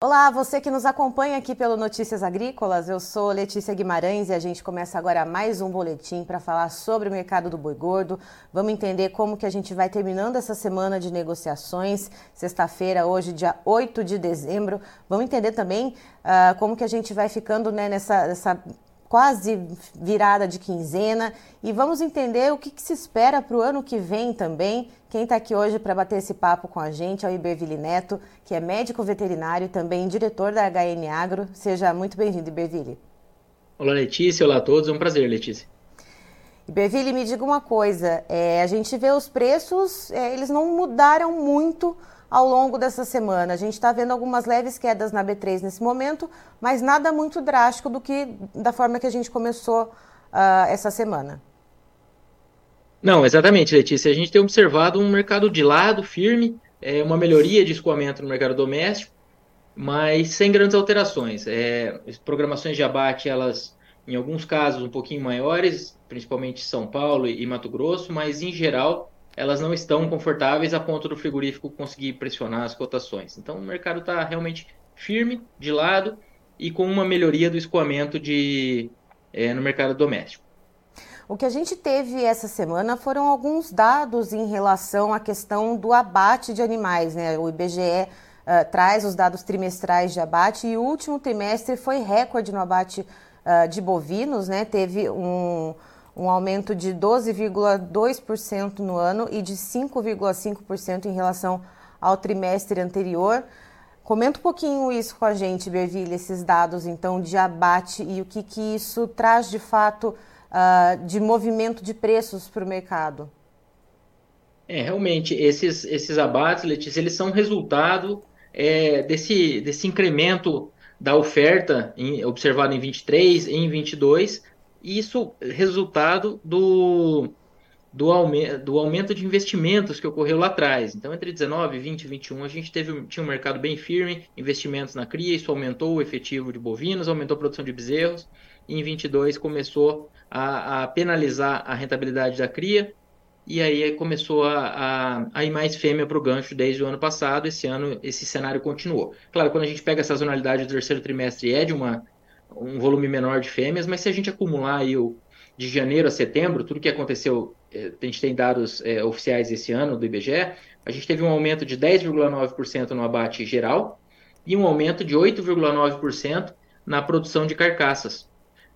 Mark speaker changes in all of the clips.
Speaker 1: Olá, você que nos acompanha aqui pelo Notícias Agrícolas, eu sou Letícia Guimarães e a gente começa agora mais um boletim para falar sobre o mercado do boi gordo. Vamos entender como que a gente vai terminando essa semana de negociações, sexta-feira, hoje, dia 8 de dezembro. Vamos entender também uh, como que a gente vai ficando né, nessa, nessa quase virada de quinzena e vamos entender o que, que se espera para o ano que vem também. Quem está aqui hoje para bater esse papo com a gente é o Iberville Neto, que é médico veterinário e também diretor da HN Agro. Seja muito bem-vindo, Iberville.
Speaker 2: Olá, Letícia. Olá a todos. É um prazer, Letícia.
Speaker 1: Iberville, me diga uma coisa. É, a gente vê os preços, é, eles não mudaram muito ao longo dessa semana. A gente está vendo algumas leves quedas na B3 nesse momento, mas nada muito drástico do que da forma que a gente começou uh, essa semana.
Speaker 2: Não, exatamente, Letícia. A gente tem observado um mercado de lado firme, é, uma melhoria de escoamento no mercado doméstico, mas sem grandes alterações. É, as programações de abate, elas, em alguns casos, um pouquinho maiores, principalmente São Paulo e Mato Grosso, mas em geral elas não estão confortáveis a ponto do frigorífico conseguir pressionar as cotações. Então o mercado está realmente firme, de lado, e com uma melhoria do escoamento de, é, no mercado doméstico.
Speaker 1: O que a gente teve essa semana foram alguns dados em relação à questão do abate de animais. Né? O IBGE uh, eh, traz os dados trimestrais de abate e o último trimestre foi recorde no abate uh, de bovinos, né? teve um, um aumento de 12,2% no ano e de 5,5% em relação ao trimestre anterior. Comenta um pouquinho isso com a gente, Berville, esses dados então de abate e o que, que isso traz de fato uh, de movimento de preços para o mercado.
Speaker 2: É, realmente, esses, esses abates, Letícia, eles são resultado é, desse, desse incremento da oferta em, observado em 23 e em 22, isso resultado do, do, do aumento de investimentos que ocorreu lá atrás. Então, entre 19, 20 e 21, a gente teve, tinha um mercado bem firme, investimentos na cria, isso aumentou o efetivo de bovinos, aumentou a produção de bezerros, e em 22 começou a, a penalizar a rentabilidade da cria, e aí começou a, a, a ir mais fêmea para o gancho desde o ano passado. Esse ano esse cenário continuou. Claro, quando a gente pega a sazonalidade do terceiro trimestre é de uma, um volume menor de fêmeas, mas se a gente acumular aí o, de janeiro a setembro, tudo que aconteceu, eh, a gente tem dados é, oficiais esse ano do IBGE, a gente teve um aumento de 10,9% no abate geral e um aumento de 8,9% na produção de carcaças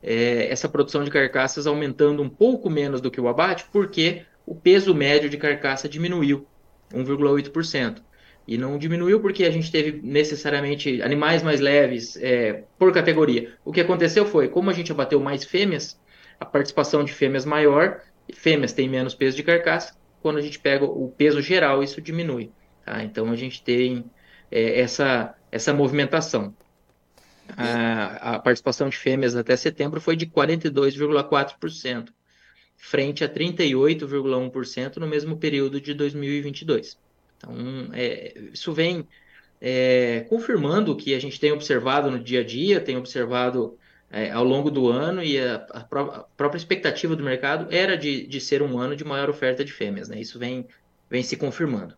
Speaker 2: é, essa produção de carcaças aumentando um pouco menos do que o abate, porque o peso médio de carcaça diminuiu 1,8%. E não diminuiu porque a gente teve necessariamente animais mais leves é, por categoria. O que aconteceu foi, como a gente abateu mais fêmeas, a participação de fêmeas maior, fêmeas têm menos peso de carcaça, quando a gente pega o peso geral, isso diminui. Tá? Então a gente tem é, essa, essa movimentação a, a participação de fêmeas até setembro foi de 42,4%, frente a 38,1% no mesmo período de 2022. Então, é, isso vem é, confirmando o que a gente tem observado no dia a dia, tem observado é, ao longo do ano, e a, a, pró a, própria expectativa do mercado era de, de ser um ano de maior oferta de fêmeas. Né? Isso vem, vem se confirmando.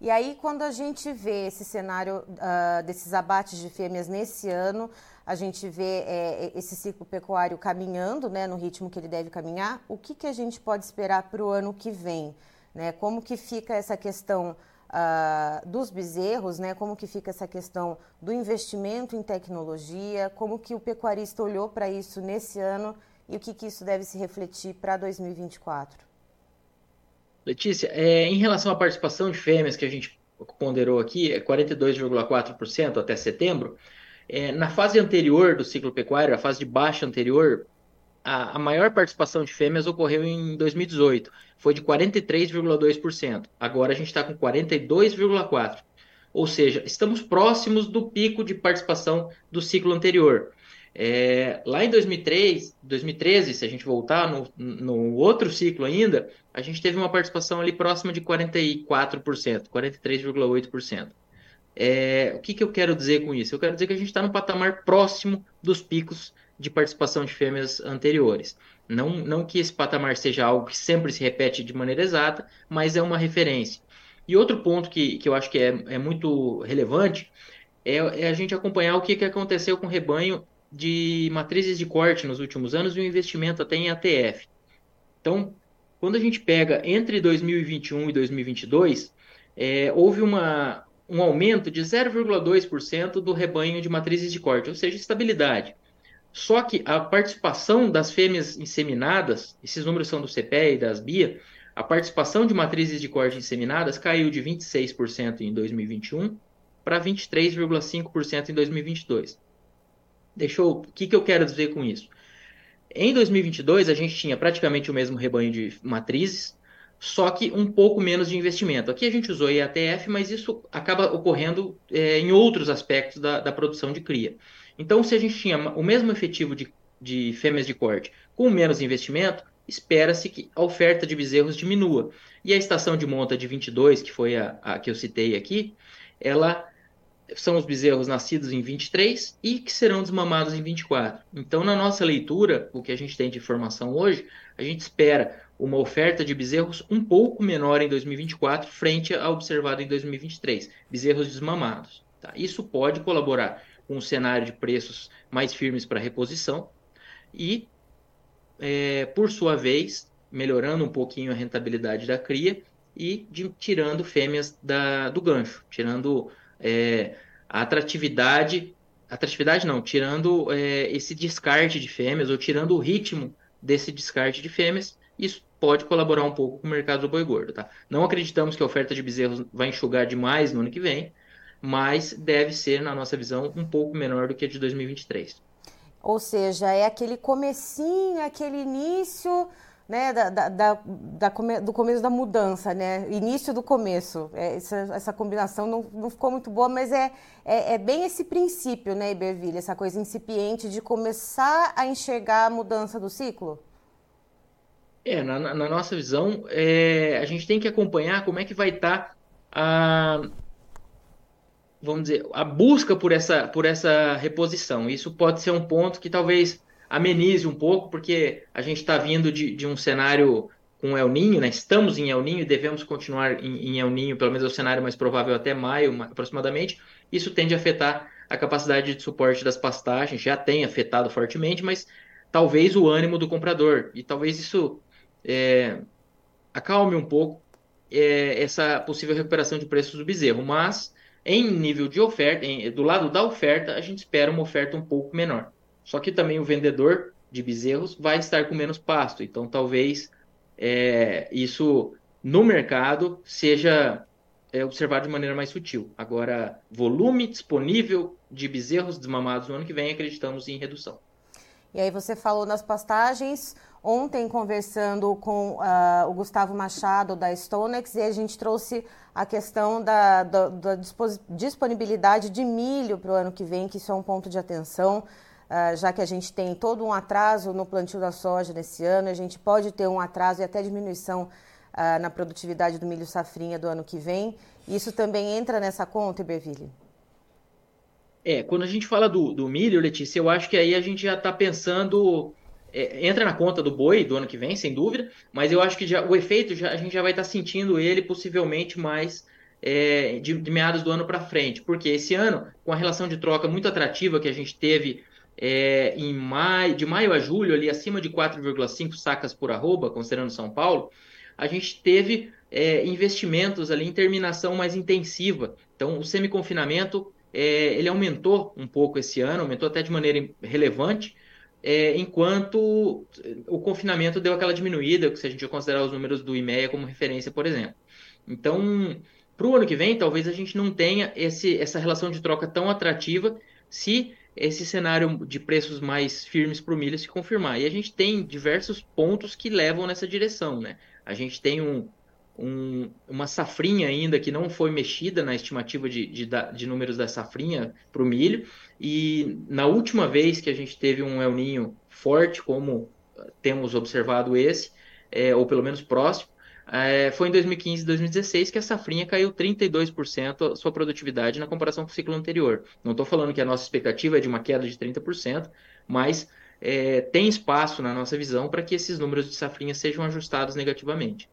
Speaker 1: E aí, quando a gente vê esse cenário uh, desses abates de fêmeas nesse ano, a gente vê é, esse ciclo pecuário caminhando, né, no ritmo que ele deve caminhar, o que, que a gente pode esperar para o ano que vem? Né? Como que fica essa questão uh, dos bezerros, né? como que fica essa questão do investimento em tecnologia, como que o pecuarista olhou para isso nesse ano e o que, que isso deve se refletir para 2024?
Speaker 2: Letícia, é, em relação à participação de fêmeas que a gente ponderou aqui, é 42,4% até setembro. É, na fase anterior do ciclo pecuário, a fase de baixa anterior, a, a maior participação de fêmeas ocorreu em 2018, foi de 43,2%. Agora a gente está com 42,4%. Ou seja, estamos próximos do pico de participação do ciclo anterior. É, lá em 2003, 2013, se a gente voltar no, no outro ciclo ainda, a gente teve uma participação ali próxima de 44%, 43,8%. É, o que, que eu quero dizer com isso? Eu quero dizer que a gente está no patamar próximo dos picos de participação de fêmeas anteriores. Não, não que esse patamar seja algo que sempre se repete de maneira exata, mas é uma referência. E outro ponto que, que eu acho que é, é muito relevante é, é a gente acompanhar o que, que aconteceu com o rebanho de matrizes de corte nos últimos anos e o investimento até em ATF. Então, quando a gente pega entre 2021 e 2022, é, houve uma, um aumento de 0,2% do rebanho de matrizes de corte, ou seja, estabilidade. Só que a participação das fêmeas inseminadas, esses números são do CPE e das BIA, a participação de matrizes de corte inseminadas caiu de 26% em 2021 para 23,5% em 2022. Deixou, o que, que eu quero dizer com isso? Em 2022, a gente tinha praticamente o mesmo rebanho de matrizes, só que um pouco menos de investimento. Aqui a gente usou IATF, mas isso acaba ocorrendo é, em outros aspectos da, da, produção de cria. Então, se a gente tinha o mesmo efetivo de, de fêmeas de corte com menos investimento, espera-se que a oferta de bezerros diminua. E a estação de monta de 22, que foi a, a que eu citei aqui, ela são os bezerros nascidos em 23 e que serão desmamados em 24. Então, na nossa leitura, o que a gente tem de informação hoje, a gente espera uma oferta de bezerros um pouco menor em 2024 frente ao observado em 2023, bezerros desmamados. Tá? Isso pode colaborar com um cenário de preços mais firmes para reposição e, é, por sua vez, melhorando um pouquinho a rentabilidade da cria e de, tirando fêmeas da, do gancho, tirando é, a atratividade, atratividade não, tirando é, esse descarte de fêmeas ou tirando o ritmo desse descarte de fêmeas, isso pode colaborar um pouco com o mercado do boi gordo, tá? Não acreditamos que a oferta de bezerros vai enxugar demais no ano que vem, mas deve ser, na nossa visão, um pouco menor do que a de 2023.
Speaker 1: Ou seja, é aquele comecinho, aquele início né, da, da, da, da come, do começo da mudança, né? Início do começo. É, essa, essa combinação não, não ficou muito boa, mas é, é, é, bem esse princípio, né, Iberville? Essa coisa incipiente de começar a enxergar a mudança do ciclo?
Speaker 2: É, na, na nossa visão, é, a gente tem que acompanhar como é que vai estar tá a, vamos dizer, a busca por essa, por essa reposição. Isso pode ser um ponto que talvez amenize um pouco, porque a gente está vindo de, de, um cenário com El Ninho, né? Estamos em El Ninho e devemos continuar em, em El Ninho, pelo menos é o cenário mais provável até maio, aproximadamente. Isso tende a afetar a capacidade de suporte das pastagens, já tem afetado fortemente, mas talvez o ânimo do comprador. E talvez isso é, acalme um pouco é, essa possível recuperação de preços do bezerro. Mas, em nível de oferta, em, do lado da oferta, a gente espera uma oferta um pouco menor. Só que também o vendedor de bezerros vai estar com menos pasto. Então, talvez é, isso no mercado seja é, observado de maneira mais sutil. Agora, volume disponível de bezerros desmamados no ano que vem, acreditamos em redução.
Speaker 1: E aí você falou nas pastagens, ontem conversando com uh, o Gustavo Machado da Stonex, e a gente trouxe a questão da, da, da disponibilidade de milho para o ano que vem, que isso é um ponto de atenção. Uh, já que a gente tem todo um atraso no plantio da soja nesse ano, a gente pode ter um atraso e até diminuição uh, na produtividade do milho safrinha do ano que vem. Isso também entra nessa conta, Iberville?
Speaker 2: É, quando a gente fala do, do milho, Letícia, eu acho que aí a gente já está pensando. É, entra na conta do boi do ano que vem, sem dúvida, mas eu acho que já, o efeito já, a gente já vai estar tá sentindo ele possivelmente mais é, de, de meados do ano para frente, porque esse ano, com a relação de troca muito atrativa que a gente teve é, em maio, de maio a julho, ali acima de 4,5 sacas por arroba, considerando São Paulo, a gente teve é, investimentos ali em terminação mais intensiva. Então, o semi-confinamento é, ele aumentou um pouco esse ano, aumentou até de maneira relevante, é, enquanto o confinamento deu aquela diminuída, se a gente considerar os números do IMEA como referência, por exemplo. Então, para o ano que vem, talvez a gente não tenha esse, essa relação de troca tão atrativa se esse cenário de preços mais firmes para o milho se confirmar. E a gente tem diversos pontos que levam nessa direção. Né? A gente tem um, um, uma safrinha ainda que não foi mexida na estimativa de, de, de números da safrinha para o milho. E na última vez que a gente teve um El Ninho forte, como temos observado esse, é, ou pelo menos próximo, é, foi em 2015 e 2016 que a safrinha caiu 32% a sua produtividade na comparação com o ciclo anterior. Não estou falando que a nossa expectativa é de uma queda de 30%, mas é, tem espaço na nossa visão para que esses números de safrinha sejam ajustados negativamente.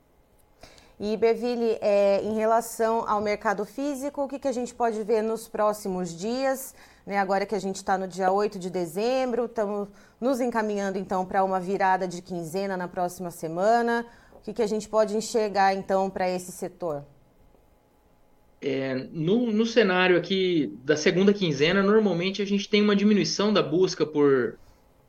Speaker 1: E Beville, é, em relação ao mercado físico, o que, que a gente pode ver nos próximos dias? Né, agora que a gente está no dia 8 de dezembro, estamos nos encaminhando então para uma virada de quinzena na próxima semana. O que, que a gente pode enxergar então para esse setor?
Speaker 2: É, no, no cenário aqui da segunda quinzena, normalmente a gente tem uma diminuição da busca por,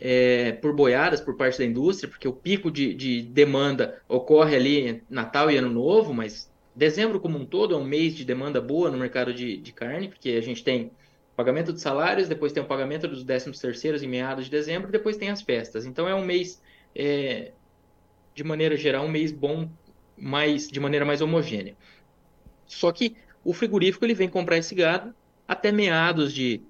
Speaker 2: é, por boiadas por parte da indústria, porque o pico de, de, demanda ocorre ali Natal e Ano Novo, mas dezembro como um todo é um mês de demanda boa no mercado de, de carne, porque a gente tem pagamento de salários, depois tem o pagamento dos décimos terceiros em meados de dezembro, depois tem as festas. Então é um mês, é, de maneira geral, um mês bom, mais de maneira mais homogênea. Só que o frigorífico ele vem comprar esse gado até meados de,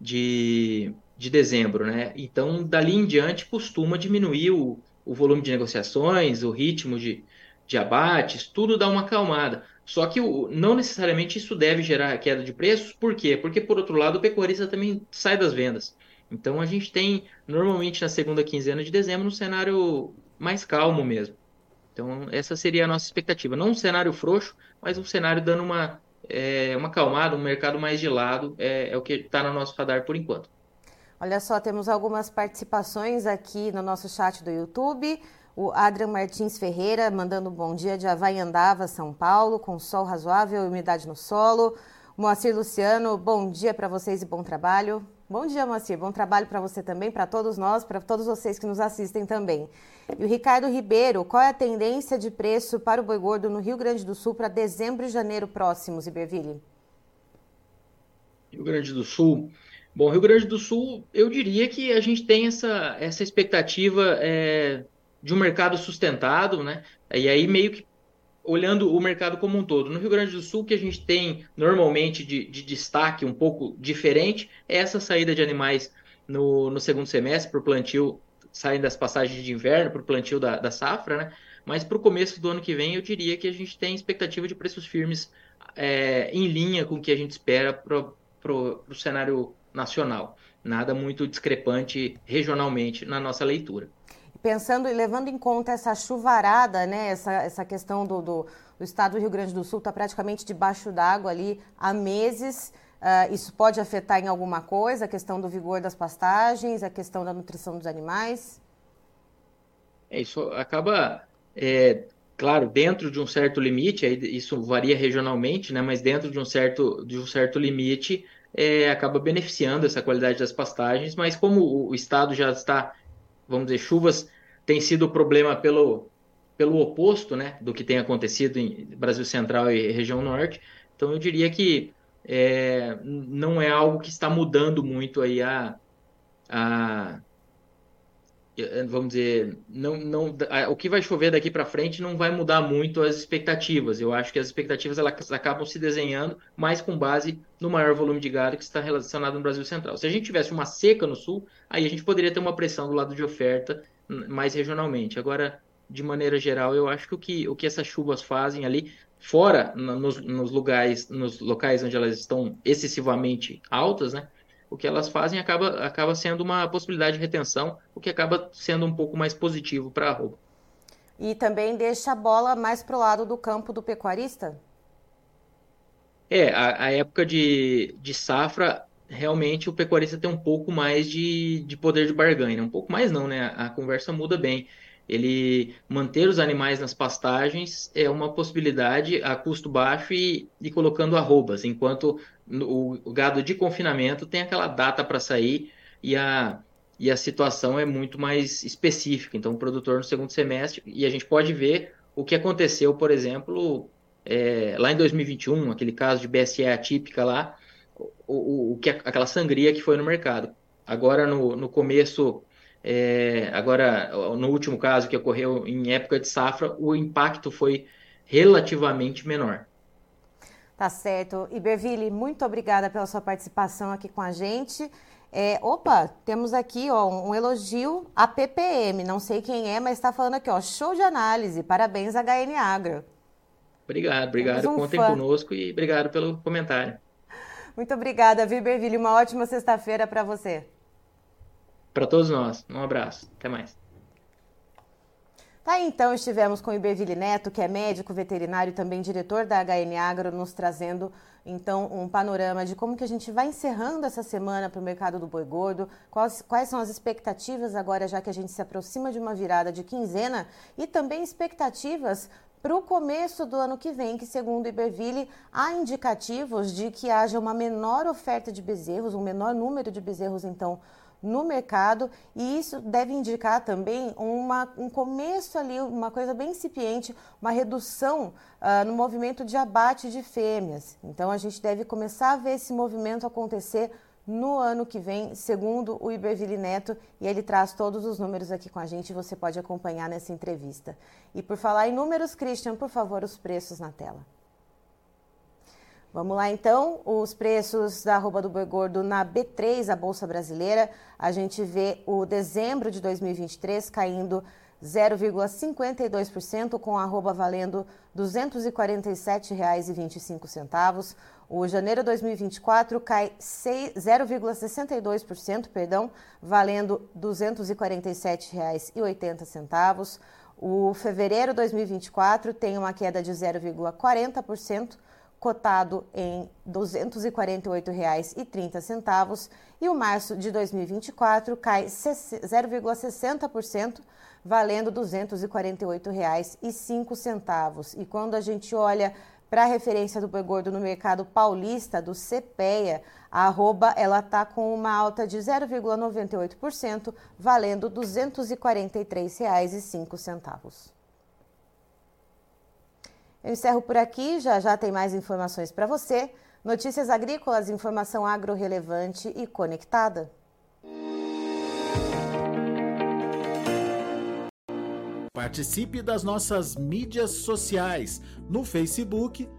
Speaker 2: de, de dezembro, né? Então, dali em diante, costuma diminuir o, o volume de negociações, o ritmo de, de abates, tudo dá uma acalmada. Só que o, não necessariamente isso deve gerar queda de preços, por quê? Porque, por outro lado, o pecuarista também sai das vendas. Então, a gente tem, normalmente, na segunda quinzena de dezembro, um cenário mais calmo mesmo. Então, essa seria a nossa expectativa. Não um cenário frouxo, mas um cenário dando uma é, uma calmada, um mercado mais gelado, é, é o que está no nosso radar por enquanto.
Speaker 1: Olha só, temos algumas participações aqui no nosso chat do YouTube. O Adrian Martins Ferreira mandando um bom dia de Havaiandava, São Paulo, com sol razoável e umidade no solo. Moacir Luciano, bom dia para vocês e bom trabalho. Bom dia, Moacir. Bom trabalho para você também, para todos nós, para todos vocês que nos assistem também. E o Ricardo Ribeiro, qual é a tendência de preço para o boi gordo no Rio Grande do Sul para dezembro e janeiro próximos, Iberville?
Speaker 2: Rio Grande do Sul. Bom, Rio Grande do Sul, eu diria que a gente tem essa, essa expectativa é, de um mercado sustentado, né? E aí meio que olhando o mercado como um todo. No Rio Grande do Sul, que a gente tem normalmente de, de destaque um pouco diferente é essa saída de animais no, no segundo semestre para o plantio, saindo das passagens de inverno para o plantio da, da safra, né? Mas para o começo do ano que vem, eu diria que a gente tem expectativa de preços firmes é, em linha com o que a gente espera para o cenário nacional. Nada muito discrepante regionalmente na nossa leitura
Speaker 1: pensando e levando em conta essa chuvarada, né, essa, essa questão do, do, do estado do Rio Grande do Sul está praticamente debaixo d'água ali há meses. Uh, isso pode afetar em alguma coisa a questão do vigor das pastagens, a questão da nutrição dos animais?
Speaker 2: É, isso acaba, é, claro, dentro de um certo limite, isso varia regionalmente, né, mas dentro de um certo, de um certo limite, é, acaba beneficiando essa qualidade das pastagens, mas como o, estado já está vamos dizer, chuvas têm sido o problema pelo, pelo oposto né, do que tem acontecido em Brasil Central e região Norte. Então, eu diria que é, não é algo que está mudando muito aí a, a vamos dizer, não, não, o que vai chover daqui para frente não vai mudar muito as expectativas. Eu acho que as expectativas elas acabam se desenhando mais com base no maior volume de gado que está relacionado no Brasil Central. Se a gente tivesse uma seca no sul, aí a gente poderia ter uma pressão do lado de oferta mais regionalmente. Agora, de maneira geral, eu acho que o que, o que essas chuvas fazem ali, fora nos, nos lugares, nos locais onde elas estão excessivamente altas, né? O que elas fazem acaba, acaba sendo uma possibilidade de retenção, o que acaba sendo um pouco mais positivo para a arroba.
Speaker 1: E também deixa a bola mais para o lado do campo do pecuarista?
Speaker 2: É, a, a, época de, de safra, realmente o pecuarista tem um pouco mais de, de poder de barganha. Né? Um pouco mais não, né? A, a conversa muda bem. Ele manter os animais nas pastagens é uma possibilidade a custo baixo e, e colocando arrobas, enquanto o, o gado de confinamento tem aquela data para sair e a, e a situação é muito mais específica. Então, o produtor no segundo semestre, e a gente pode ver o que aconteceu, por exemplo, é, lá em 2021, aquele caso de BSE atípica lá, o, o, o que aquela sangria que foi no mercado. Agora, no, no começo é, agora, no último caso que ocorreu em época de safra, o impacto foi relativamente menor.
Speaker 1: Tá certo. Iberville, muito obrigada pela sua participação aqui com a gente. É, opa, temos aqui ó, um elogio à PPM. Não sei quem é, mas está falando aqui, ó, show de análise. Parabéns, HN Agro.
Speaker 2: Obrigado, obrigado. Um Contem fã. conosco e obrigado pelo comentário.
Speaker 1: Muito obrigada, Viberville. Uma ótima sexta-feira para você
Speaker 2: para todos nós. Um abraço. Até mais.
Speaker 1: Tá, então estivemos com o Iberville Neto, que é médico veterinário e também diretor da HN Agro, nos trazendo então um panorama de como que a gente vai encerrando essa semana para o mercado do boi gordo, quais, quais são as expectativas agora, já que a gente se aproxima de uma virada de quinzena, e também expectativas para o começo do ano que vem, que segundo o Iberville, há indicativos de que haja uma menor oferta de bezerros, um menor número de bezerros, então, no mercado e isso deve indicar também uma, um começo ali, uma coisa bem incipiente, uma redução uh, no movimento de abate de fêmeas. Então a gente deve começar a ver esse movimento acontecer no ano que vem, segundo o Iberville Neto, e ele traz todos os números aqui com a gente, você pode acompanhar nessa entrevista. E por falar em números, Christian, por favor, os preços na tela. Vamos lá então, os preços da arroba do boi gordo na B3, a Bolsa Brasileira. A gente vê o dezembro de 2023 caindo 0,52%, com a arroba valendo R$ 247,25. O janeiro de 2024 cai 0,62%, perdão, valendo R$ 247,80. O fevereiro de 2024 tem uma queda de 0,40%, cotado em R$ 248,30 e o março de 2024 cai 0,60%, valendo R$ 248,05. E quando a gente olha para a referência do boi gordo no mercado paulista, do CPEA, a arroba ela está com uma alta de 0,98%, valendo R$ 243,05. Eu encerro por aqui, já já tem mais informações para você. Notícias agrícolas, informação agro relevante e conectada.
Speaker 3: Participe das nossas mídias sociais no Facebook